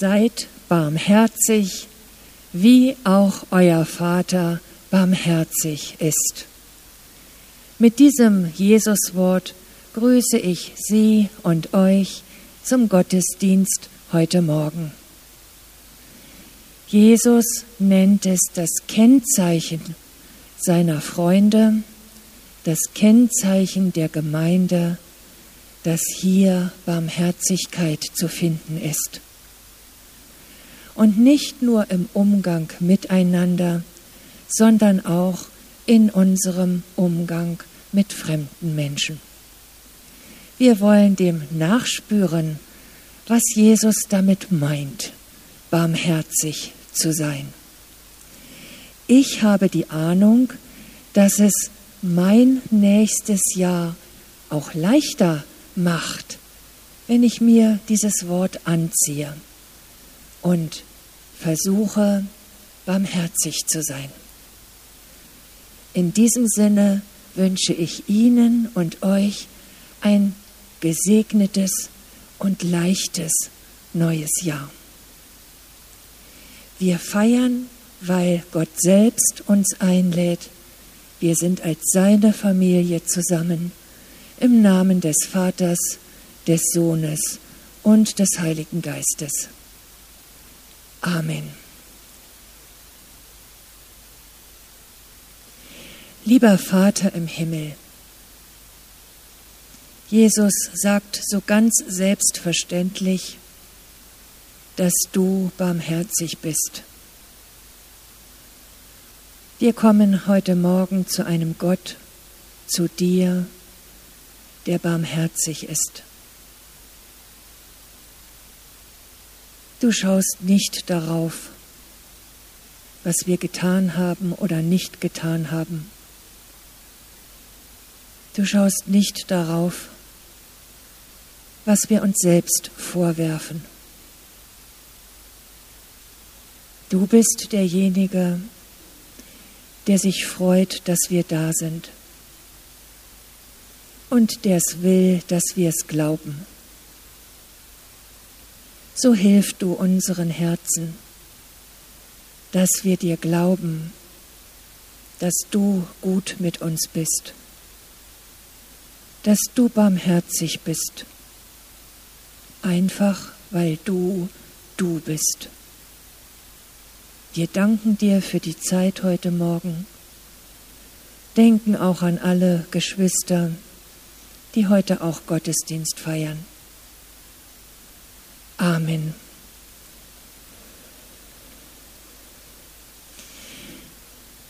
Seid barmherzig, wie auch euer Vater barmherzig ist. Mit diesem Jesuswort grüße ich Sie und euch zum Gottesdienst heute Morgen. Jesus nennt es das Kennzeichen seiner Freunde, das Kennzeichen der Gemeinde, dass hier Barmherzigkeit zu finden ist. Und nicht nur im Umgang miteinander, sondern auch in unserem Umgang mit fremden Menschen. Wir wollen dem nachspüren, was Jesus damit meint, barmherzig zu sein. Ich habe die Ahnung, dass es mein nächstes Jahr auch leichter macht, wenn ich mir dieses Wort anziehe und versuche, barmherzig zu sein. In diesem Sinne wünsche ich Ihnen und euch ein gesegnetes und leichtes neues Jahr. Wir feiern, weil Gott selbst uns einlädt. Wir sind als seine Familie zusammen im Namen des Vaters, des Sohnes und des Heiligen Geistes. Amen. Lieber Vater im Himmel, Jesus sagt so ganz selbstverständlich, dass du barmherzig bist. Wir kommen heute Morgen zu einem Gott, zu dir, der barmherzig ist. Du schaust nicht darauf, was wir getan haben oder nicht getan haben. Du schaust nicht darauf, was wir uns selbst vorwerfen. Du bist derjenige, der sich freut, dass wir da sind und der es will, dass wir es glauben so hilf du unseren Herzen, dass wir dir glauben, dass du gut mit uns bist, dass du barmherzig bist, einfach weil du du bist. Wir danken dir für die Zeit heute Morgen, denken auch an alle Geschwister, die heute auch Gottesdienst feiern. Amen.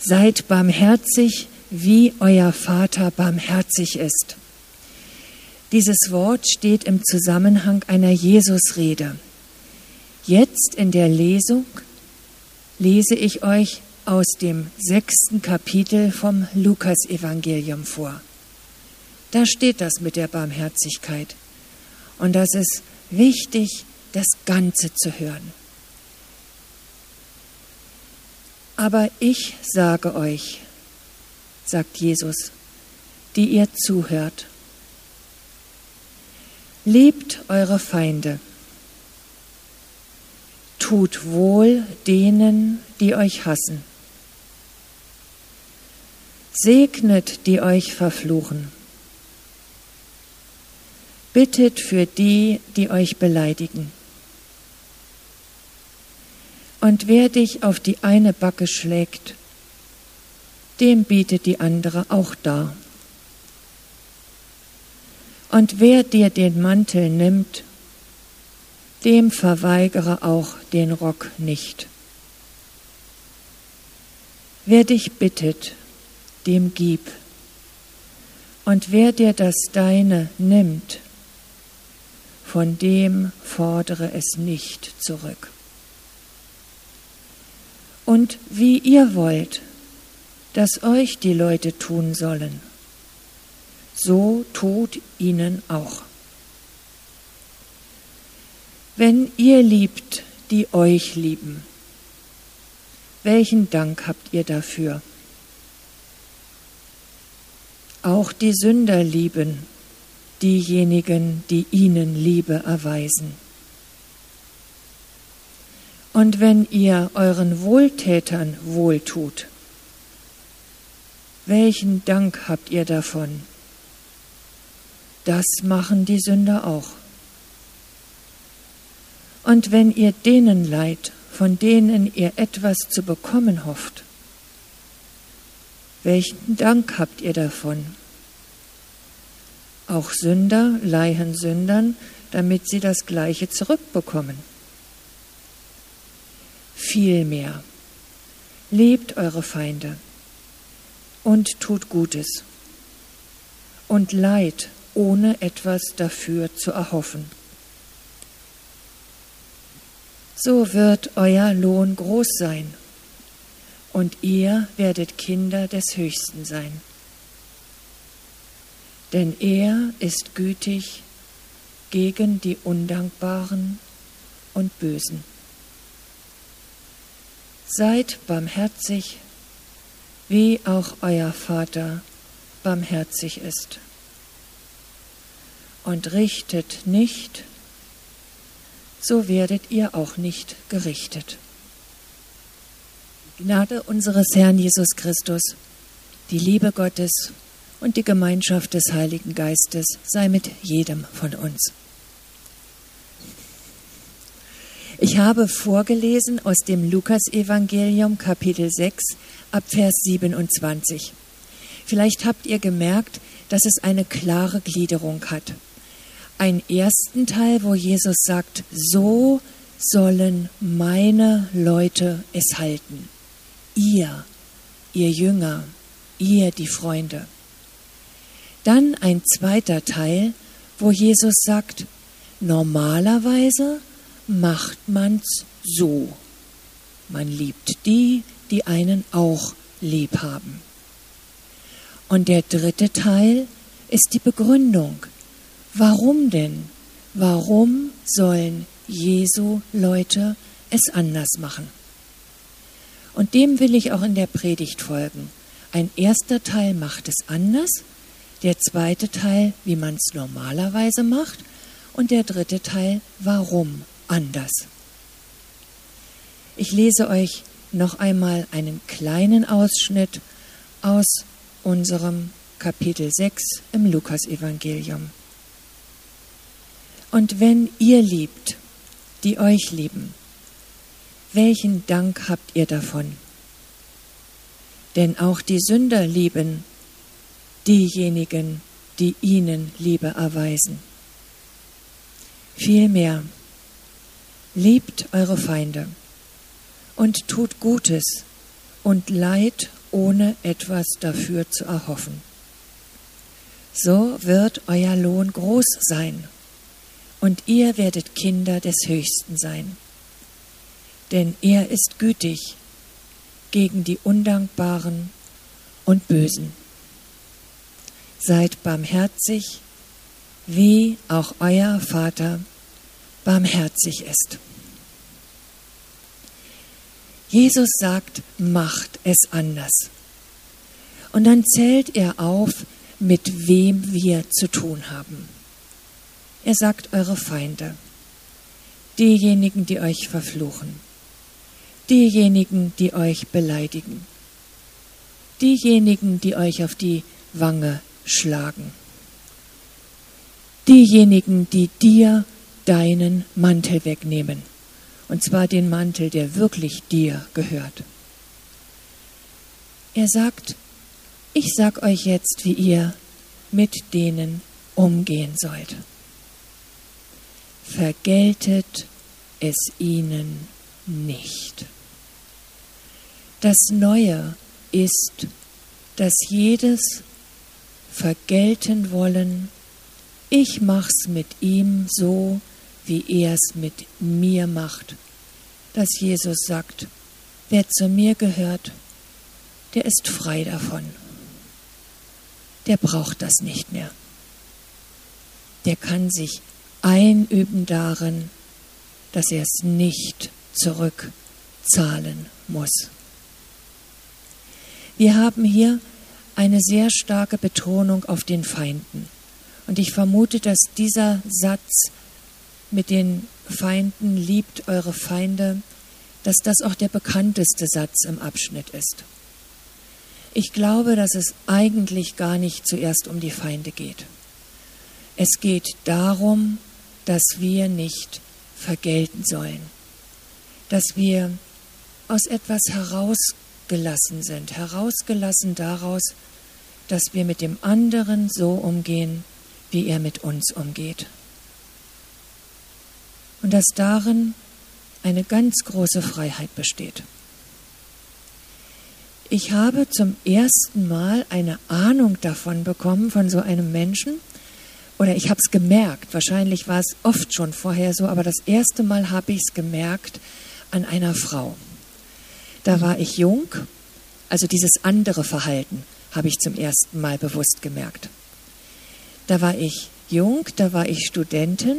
Seid barmherzig, wie euer Vater barmherzig ist. Dieses Wort steht im Zusammenhang einer Jesusrede. Jetzt in der Lesung lese ich euch aus dem sechsten Kapitel vom Lukasevangelium vor. Da steht das mit der Barmherzigkeit. Und das ist wichtig, das Ganze zu hören. Aber ich sage euch, sagt Jesus, die ihr zuhört, liebt eure Feinde, tut wohl denen, die euch hassen, segnet, die euch verfluchen Bittet für die, die euch beleidigen. Und wer dich auf die eine Backe schlägt, dem bietet die andere auch dar. Und wer dir den Mantel nimmt, dem verweigere auch den Rock nicht. Wer dich bittet, dem gib. Und wer dir das Deine nimmt, von dem fordere es nicht zurück. Und wie ihr wollt, dass euch die Leute tun sollen, so tut ihnen auch. Wenn ihr liebt, die euch lieben, welchen Dank habt ihr dafür? Auch die Sünder lieben, diejenigen, die ihnen Liebe erweisen. Und wenn ihr euren Wohltätern wohltut, welchen Dank habt ihr davon? Das machen die Sünder auch. Und wenn ihr denen leid, von denen ihr etwas zu bekommen hofft, welchen Dank habt ihr davon? Auch Sünder leihen Sündern, damit sie das Gleiche zurückbekommen. Vielmehr, lebt eure Feinde und tut Gutes und leid, ohne etwas dafür zu erhoffen. So wird euer Lohn groß sein und ihr werdet Kinder des Höchsten sein. Denn er ist gütig gegen die Undankbaren und Bösen. Seid barmherzig, wie auch euer Vater barmherzig ist. Und richtet nicht, so werdet ihr auch nicht gerichtet. Gnade unseres Herrn Jesus Christus, die Liebe Gottes und die Gemeinschaft des Heiligen Geistes sei mit jedem von uns. Ich habe vorgelesen aus dem Lukasevangelium Kapitel 6 ab Vers 27. Vielleicht habt ihr gemerkt, dass es eine klare Gliederung hat. Einen ersten Teil, wo Jesus sagt, so sollen meine Leute es halten ihr, ihr Jünger, ihr die Freunde. Dann ein zweiter Teil, wo Jesus sagt, normalerweise macht man's so. Man liebt die, die einen auch lieb haben. Und der dritte Teil ist die Begründung. Warum denn? Warum sollen Jesu Leute es anders machen? Und dem will ich auch in der Predigt folgen. Ein erster Teil macht es anders, der zweite Teil, wie man es normalerweise macht, und der dritte Teil, warum anders. Ich lese euch noch einmal einen kleinen Ausschnitt aus unserem Kapitel 6 im Lukasevangelium. Und wenn ihr liebt, die euch lieben, welchen Dank habt ihr davon? Denn auch die Sünder lieben diejenigen, die ihnen Liebe erweisen. Vielmehr, liebt eure Feinde und tut Gutes und leid, ohne etwas dafür zu erhoffen. So wird euer Lohn groß sein und ihr werdet Kinder des Höchsten sein denn er ist gütig gegen die Undankbaren und Bösen. Seid barmherzig, wie auch euer Vater barmherzig ist. Jesus sagt, macht es anders. Und dann zählt er auf, mit wem wir zu tun haben. Er sagt eure Feinde, diejenigen, die euch verfluchen diejenigen, die euch beleidigen, diejenigen, die euch auf die Wange schlagen, diejenigen, die dir deinen Mantel wegnehmen, und zwar den Mantel, der wirklich dir gehört. Er sagt, ich sag euch jetzt, wie ihr mit denen umgehen sollt. Vergeltet es ihnen nicht. Das Neue ist, dass jedes vergelten wollen, ich mach's mit ihm so, wie er es mit mir macht, dass Jesus sagt, wer zu mir gehört, der ist frei davon. Der braucht das nicht mehr. Der kann sich einüben darin, dass er es nicht zurückzahlen muss. Wir haben hier eine sehr starke Betonung auf den Feinden. Und ich vermute, dass dieser Satz mit den Feinden liebt eure Feinde dass das auch der bekannteste Satz im Abschnitt ist. Ich glaube, dass es eigentlich gar nicht zuerst um die Feinde geht. Es geht darum, dass wir nicht vergelten sollen, dass wir aus etwas herausgelassen sind, herausgelassen daraus, dass wir mit dem anderen so umgehen, wie er mit uns umgeht. Und dass darin eine ganz große Freiheit besteht. Ich habe zum ersten Mal eine Ahnung davon bekommen, von so einem Menschen, oder ich habe es gemerkt, wahrscheinlich war es oft schon vorher so, aber das erste Mal habe ich es gemerkt an einer Frau. Da war ich jung, also dieses andere Verhalten habe ich zum ersten Mal bewusst gemerkt. Da war ich jung, da war ich Studentin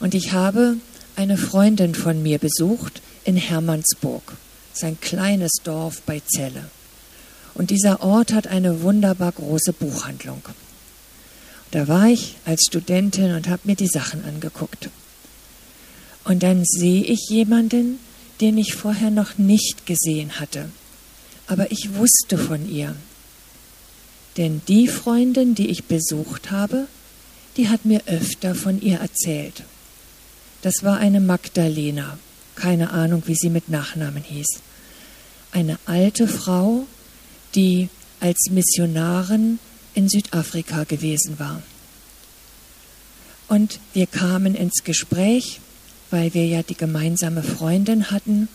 und ich habe eine Freundin von mir besucht in Hermannsburg, sein kleines Dorf bei Celle. Und dieser Ort hat eine wunderbar große Buchhandlung. Da war ich als Studentin und habe mir die Sachen angeguckt. Und dann sehe ich jemanden, den ich vorher noch nicht gesehen hatte. Aber ich wusste von ihr. Denn die Freundin, die ich besucht habe, die hat mir öfter von ihr erzählt. Das war eine Magdalena, keine Ahnung, wie sie mit Nachnamen hieß. Eine alte Frau, die als Missionarin in Südafrika gewesen war. Und wir kamen ins Gespräch, weil wir ja die gemeinsame Freundin hatten.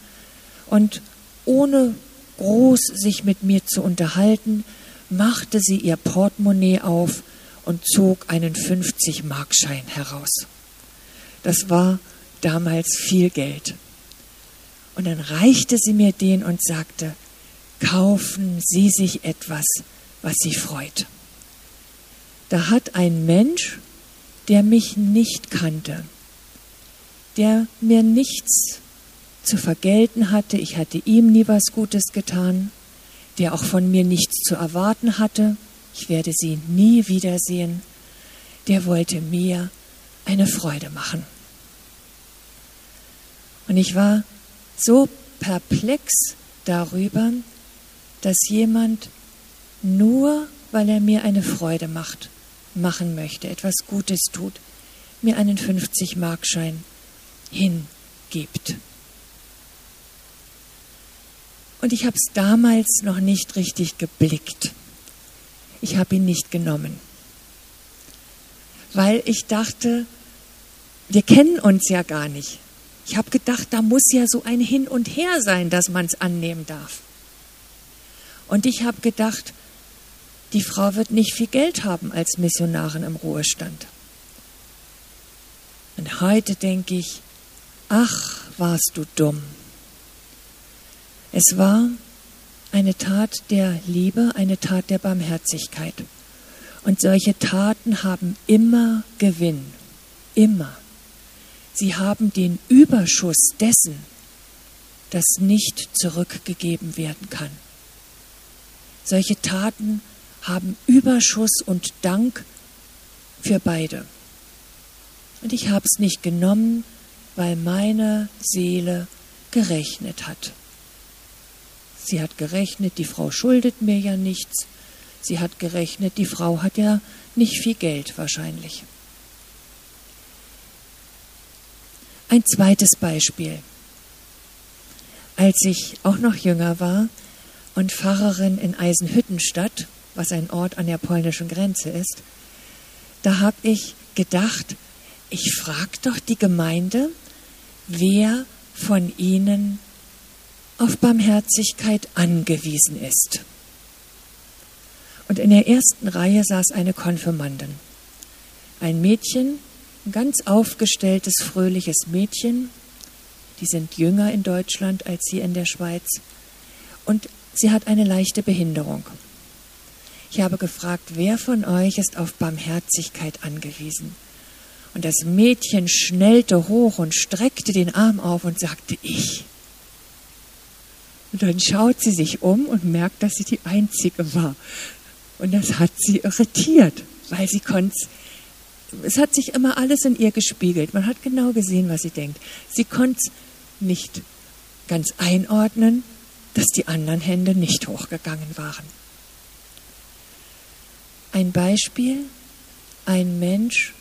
Und ohne groß sich mit mir zu unterhalten, machte sie ihr Portemonnaie auf und zog einen 50-Markschein heraus. Das war damals viel Geld. Und dann reichte sie mir den und sagte, kaufen Sie sich etwas, was Sie freut. Da hat ein Mensch, der mich nicht kannte, der mir nichts zu vergelten hatte, ich hatte ihm nie was Gutes getan, der auch von mir nichts zu erwarten hatte, ich werde sie nie wiedersehen, der wollte mir eine Freude machen. Und ich war so perplex darüber, dass jemand nur, weil er mir eine Freude macht, machen möchte, etwas Gutes tut, mir einen 50-Markschein hingibt. Und ich habe es damals noch nicht richtig geblickt. Ich habe ihn nicht genommen, weil ich dachte, wir kennen uns ja gar nicht. Ich habe gedacht, da muss ja so ein Hin und Her sein, dass man es annehmen darf. Und ich habe gedacht, die Frau wird nicht viel Geld haben als Missionarin im Ruhestand. Und heute denke ich, ach, warst du dumm. Es war eine Tat der Liebe, eine Tat der Barmherzigkeit. Und solche Taten haben immer Gewinn, immer. Sie haben den Überschuss dessen, das nicht zurückgegeben werden kann. Solche Taten haben Überschuss und Dank für beide. Und ich habe es nicht genommen, weil meine Seele gerechnet hat. Sie hat gerechnet, die Frau schuldet mir ja nichts. Sie hat gerechnet, die Frau hat ja nicht viel Geld wahrscheinlich. Ein zweites Beispiel. Als ich auch noch jünger war und Pfarrerin in Eisenhüttenstadt, was ein Ort an der polnischen Grenze ist, da habe ich gedacht, ich frage doch die Gemeinde, wer von ihnen auf Barmherzigkeit angewiesen ist. Und in der ersten Reihe saß eine Konfirmandin. Ein Mädchen, ein ganz aufgestelltes, fröhliches Mädchen. Die sind jünger in Deutschland als hier in der Schweiz. Und sie hat eine leichte Behinderung. Ich habe gefragt, wer von euch ist auf Barmherzigkeit angewiesen? Und das Mädchen schnellte hoch und streckte den Arm auf und sagte, ich. Und dann schaut sie sich um und merkt, dass sie die Einzige war. Und das hat sie irritiert, weil sie konnte es hat sich immer alles in ihr gespiegelt. Man hat genau gesehen, was sie denkt. Sie konnte es nicht ganz einordnen, dass die anderen Hände nicht hochgegangen waren. Ein Beispiel, ein Mensch,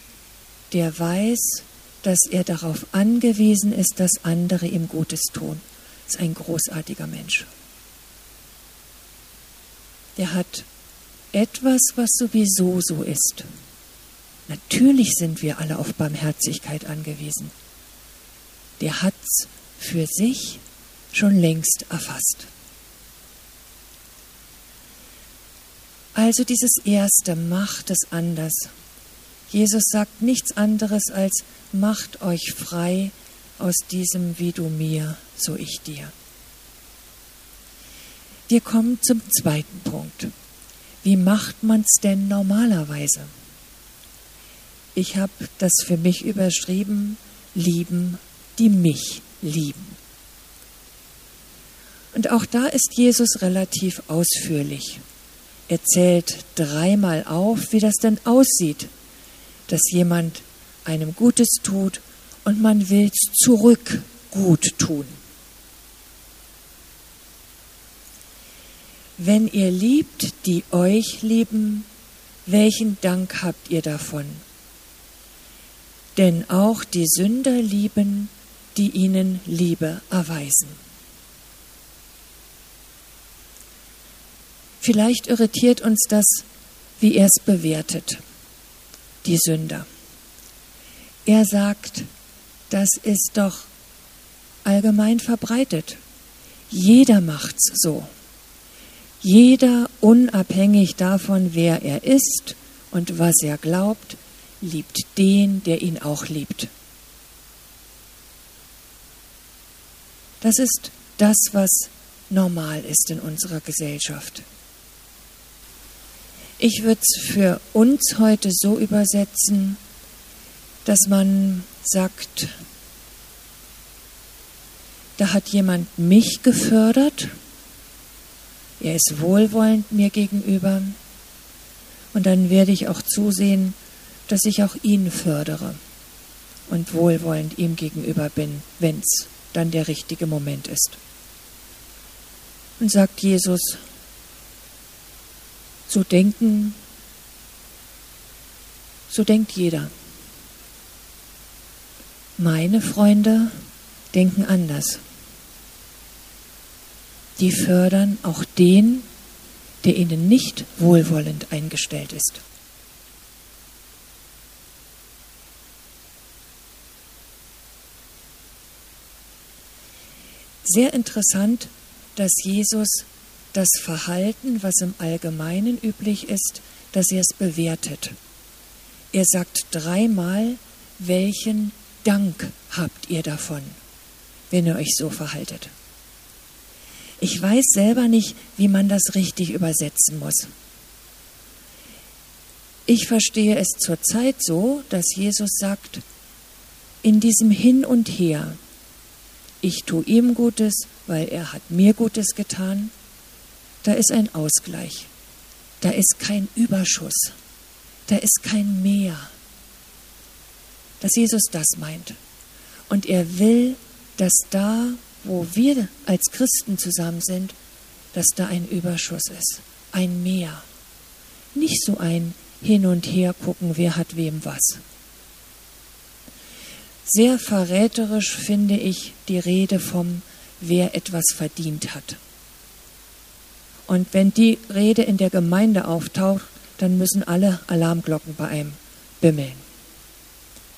der weiß, dass er darauf angewiesen ist, dass andere ihm Gutes tun. Ist ein großartiger Mensch. Der hat etwas, was sowieso so ist. Natürlich sind wir alle auf Barmherzigkeit angewiesen. Der hat es für sich schon längst erfasst. Also dieses Erste, macht es anders. Jesus sagt nichts anderes als, macht euch frei aus diesem wie du mir, so ich dir. Wir kommen zum zweiten Punkt. Wie macht man es denn normalerweise? Ich habe das für mich überschrieben, lieben, die mich lieben. Und auch da ist Jesus relativ ausführlich. Er zählt dreimal auf, wie das denn aussieht, dass jemand einem Gutes tut und man will es zurück gut tun. Wenn ihr liebt, die euch lieben, welchen Dank habt ihr davon? Denn auch die Sünder lieben, die ihnen Liebe erweisen. Vielleicht irritiert uns das, wie er es bewertet, die Sünder. Er sagt, das ist doch allgemein verbreitet. Jeder macht's so. Jeder, unabhängig davon, wer er ist und was er glaubt, liebt den, der ihn auch liebt. Das ist das, was normal ist in unserer Gesellschaft. Ich würde es für uns heute so übersetzen, dass man sagt, da hat jemand mich gefördert, er ist wohlwollend mir gegenüber und dann werde ich auch zusehen, dass ich auch ihn fördere und wohlwollend ihm gegenüber bin, wenn es dann der richtige Moment ist. Und sagt Jesus, so denken, so denkt jeder. Meine Freunde denken anders. Die fördern auch den, der ihnen nicht wohlwollend eingestellt ist. Sehr interessant, dass Jesus das Verhalten, was im Allgemeinen üblich ist, dass er es bewertet. Er sagt dreimal, welchen Dank habt ihr davon, wenn ihr euch so verhaltet. Ich weiß selber nicht, wie man das richtig übersetzen muss. Ich verstehe es zurzeit so, dass Jesus sagt, in diesem Hin und Her, ich tue ihm Gutes, weil er hat mir Gutes getan, da ist ein Ausgleich, da ist kein Überschuss, da ist kein Mehr. Dass Jesus das meint. Und er will, dass da, wo wir als Christen zusammen sind, dass da ein Überschuss ist, ein Mehr. Nicht so ein Hin und Her gucken, wer hat wem was. Sehr verräterisch finde ich die Rede vom, wer etwas verdient hat. Und wenn die Rede in der Gemeinde auftaucht, dann müssen alle Alarmglocken bei einem bimmeln.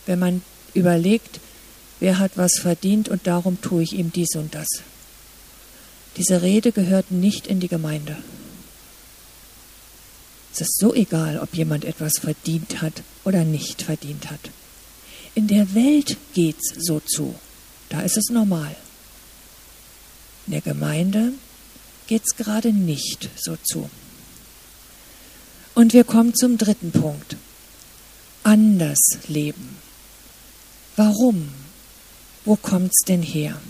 Wenn man überlegt, wer hat was verdient und darum tue ich ihm dies und das. Diese Rede gehört nicht in die Gemeinde. Es ist so egal, ob jemand etwas verdient hat oder nicht verdient hat. In der Welt geht's so zu. Da ist es normal. In der Gemeinde geht's gerade nicht so zu. Und wir kommen zum dritten Punkt. Anders leben. Warum? Wo kommt's denn her?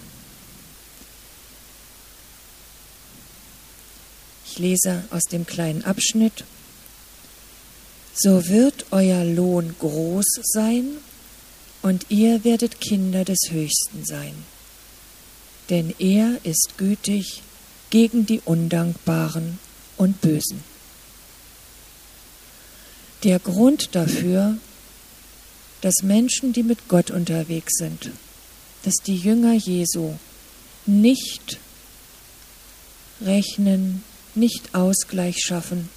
Ich lese aus dem kleinen Abschnitt. So wird euer Lohn groß sein und ihr werdet Kinder des Höchsten sein. denn er ist gütig gegen die Undankbaren und Bösen. Der Grund dafür, dass Menschen, die mit Gott unterwegs sind, dass die Jünger Jesu nicht rechnen, nicht Ausgleich schaffen,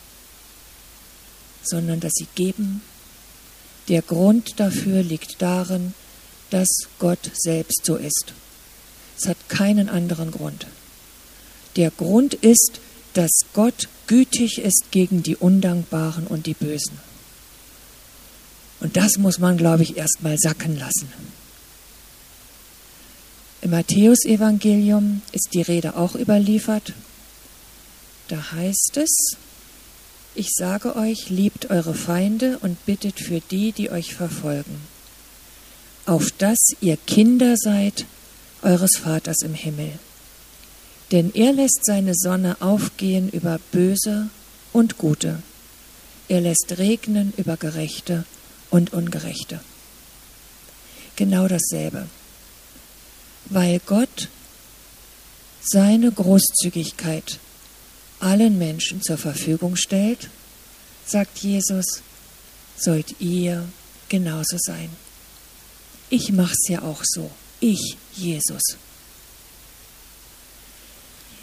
sondern dass sie geben. Der Grund dafür liegt darin, dass Gott selbst so ist. Es hat keinen anderen Grund. Der Grund ist, dass Gott gütig ist gegen die Undankbaren und die Bösen. Und das muss man, glaube ich, erst mal sacken lassen. Im Matthäusevangelium ist die Rede auch überliefert. Da heißt es, ich sage euch, liebt eure Feinde und bittet für die, die euch verfolgen, auf dass ihr Kinder seid eures Vaters im Himmel. Denn er lässt seine Sonne aufgehen über Böse und Gute. Er lässt regnen über Gerechte und Ungerechte. Genau dasselbe. Weil Gott seine Großzügigkeit allen Menschen zur Verfügung stellt, sagt Jesus, sollt ihr genauso sein. Ich mach's ja auch so. Ich, Jesus.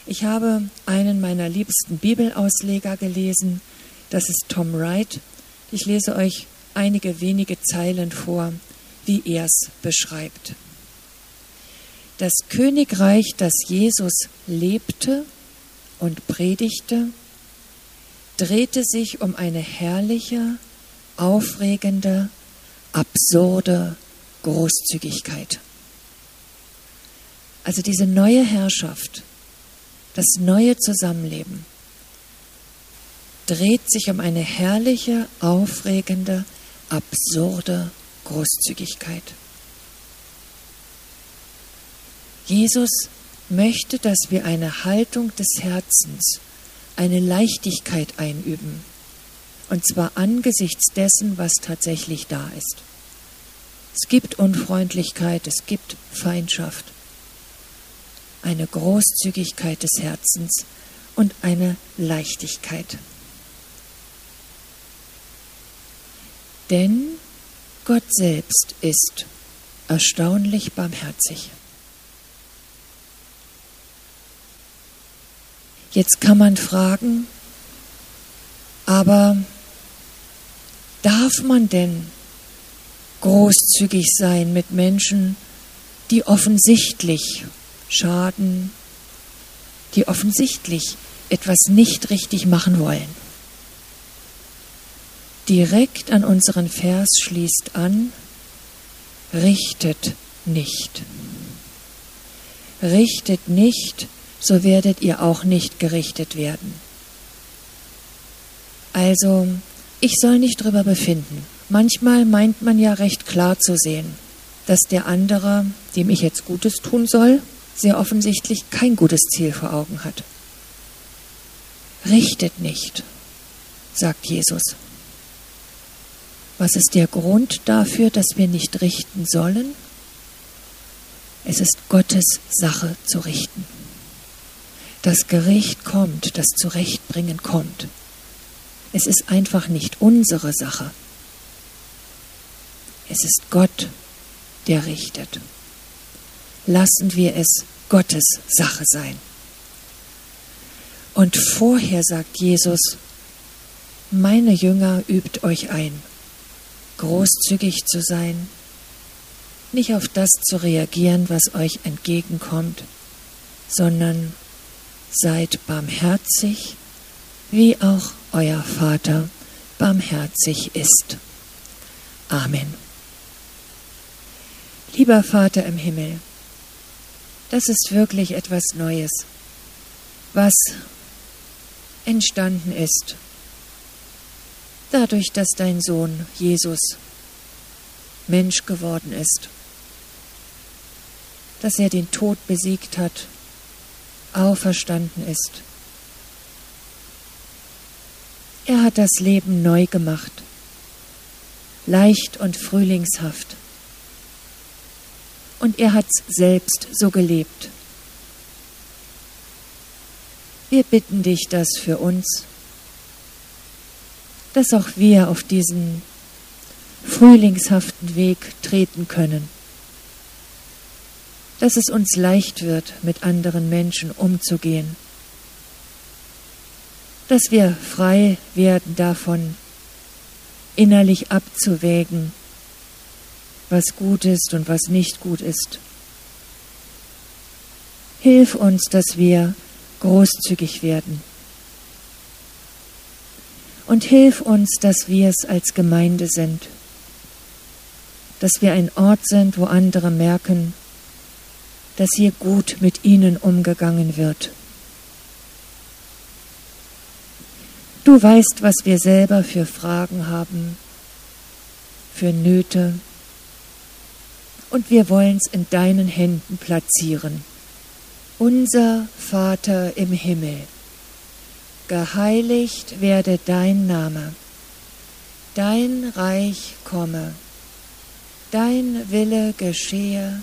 Ich habe einen meiner liebsten Bibelausleger gelesen, das ist Tom Wright. Ich lese euch einige wenige Zeilen vor, wie er es beschreibt. Das Königreich, das Jesus lebte und predigte, drehte sich um eine herrliche, aufregende, absurde Großzügigkeit. Also diese neue Herrschaft, das neue Zusammenleben dreht sich um eine herrliche, aufregende, absurde Großzügigkeit. Jesus möchte, dass wir eine Haltung des Herzens, eine Leichtigkeit einüben, und zwar angesichts dessen, was tatsächlich da ist. Es gibt Unfreundlichkeit, es gibt Feindschaft, eine Großzügigkeit des Herzens und eine Leichtigkeit. Denn Gott selbst ist erstaunlich barmherzig. Jetzt kann man fragen, aber darf man denn großzügig sein mit Menschen, die offensichtlich schaden, die offensichtlich etwas nicht richtig machen wollen? Direkt an unseren Vers schließt an, richtet nicht. Richtet nicht, so werdet ihr auch nicht gerichtet werden. Also, ich soll nicht drüber befinden. Manchmal meint man ja recht klar zu sehen, dass der andere, dem ich jetzt Gutes tun soll, sehr offensichtlich kein gutes Ziel vor Augen hat. Richtet nicht, sagt Jesus. Was ist der Grund dafür, dass wir nicht richten sollen? Es ist Gottes Sache zu richten. Das Gericht kommt, das Zurechtbringen kommt. Es ist einfach nicht unsere Sache. Es ist Gott, der richtet. Lassen wir es Gottes Sache sein. Und vorher sagt Jesus, meine Jünger übt euch ein, großzügig zu sein, nicht auf das zu reagieren, was euch entgegenkommt, sondern seid barmherzig, wie auch euer Vater barmherzig ist. Amen. Lieber Vater im Himmel, das ist wirklich etwas Neues, was entstanden ist, dadurch, dass dein Sohn Jesus Mensch geworden ist, dass er den Tod besiegt hat auferstanden ist. Er hat das Leben neu gemacht, leicht und frühlingshaft. Und er hat selbst so gelebt, Wir bitten dich das für uns, dass auch wir auf diesen frühlingshaften Weg treten können, dass es uns leicht wird, mit anderen Menschen umzugehen, dass wir frei werden davon, innerlich abzuwägen, was gut ist und was nicht gut ist. Hilf uns, dass wir großzügig werden. Und hilf uns, dass wir es als Gemeinde sind, dass wir ein Ort sind, wo andere merken, dass hier gut mit ihnen umgegangen wird. Du weißt, was wir selber für Fragen haben, für Nöte, und wir wollen es in deinen Händen platzieren. Unser Vater im Himmel, geheiligt werde dein Name, dein Reich komme, dein Wille geschehe,